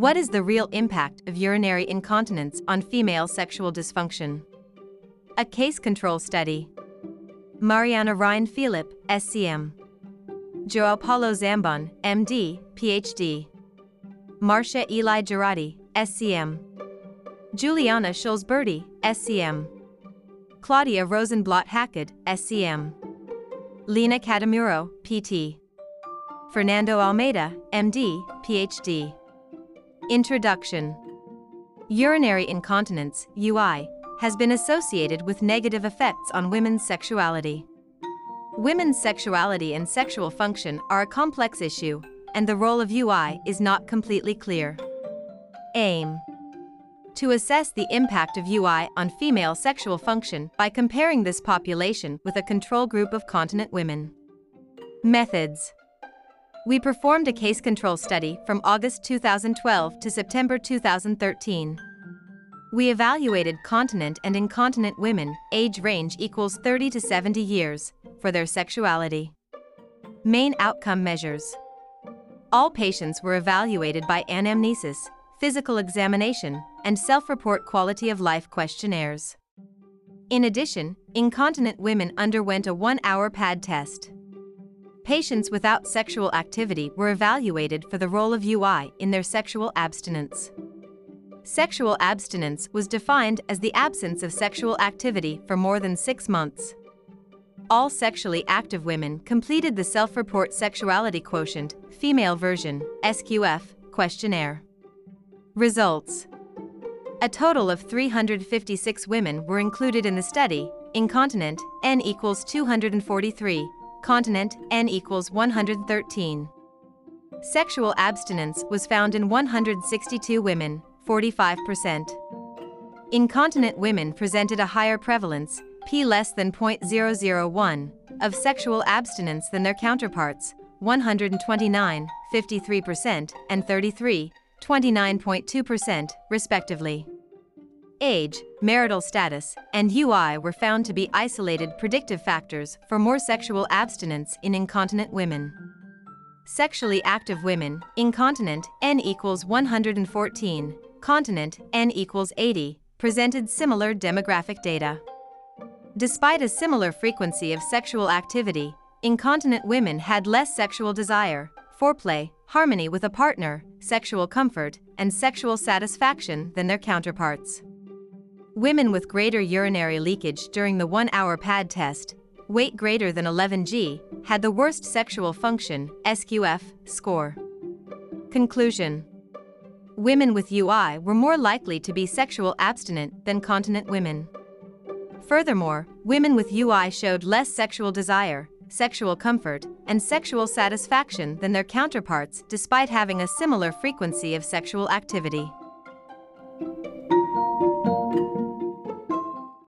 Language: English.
What is the real impact of urinary incontinence on female sexual dysfunction? A case control study. Mariana Ryan Philip, SCM. Joao Paulo Zambon, MD, PhD. Marcia Eli Girardi, SCM. Juliana Schulz Burti, SCM. Claudia Rosenblatt Hacad, SCM. Lena Catamuro, PT. Fernando Almeida, MD, PhD. Introduction Urinary incontinence, UI, has been associated with negative effects on women's sexuality. Women's sexuality and sexual function are a complex issue, and the role of UI is not completely clear. Aim to assess the impact of UI on female sexual function by comparing this population with a control group of continent women. Methods We performed a case control study from August 2012 to September 2013. We evaluated continent and incontinent women, age range equals 30 to 70 years, for their sexuality. Main outcome measures All patients were evaluated by anamnesis, physical examination, and self-report quality of life questionnaires. In addition, incontinent women underwent a one-hour pad test. Patients without sexual activity were evaluated for the role of UI in their sexual abstinence. Sexual abstinence was defined as the absence of sexual activity for more than six months. All sexually active women completed the Self-Report Sexuality Quotient, female version, SQF, questionnaire. Results A total of 356 women were included in the study, incontinent, N equals 243, continent, N equals 113. Sexual abstinence was found in 162 women, 45%. Incontinent women presented a higher prevalence, P less than 0.001, of sexual abstinence than their counterparts, 129, 53%, and 33, 29.2%, respectively. Age, marital status, and UI were found to be isolated predictive factors for more sexual abstinence in incontinent women. Sexually active women, incontinent, N equals 114, continent, N equals 80, presented similar demographic data. Despite a similar frequency of sexual activity, incontinent women had less sexual desire, foreplay, harmony with a partner, sexual comfort, and sexual satisfaction than their counterparts. Women with greater urinary leakage during the one hour pad test, weight greater than 11g, had the worst sexual function SQF score. Conclusion Women with UI were more likely to be sexual abstinent than continent women. Furthermore, women with UI showed less sexual desire, sexual comfort, and sexual satisfaction than their counterparts despite having a similar frequency of sexual activity.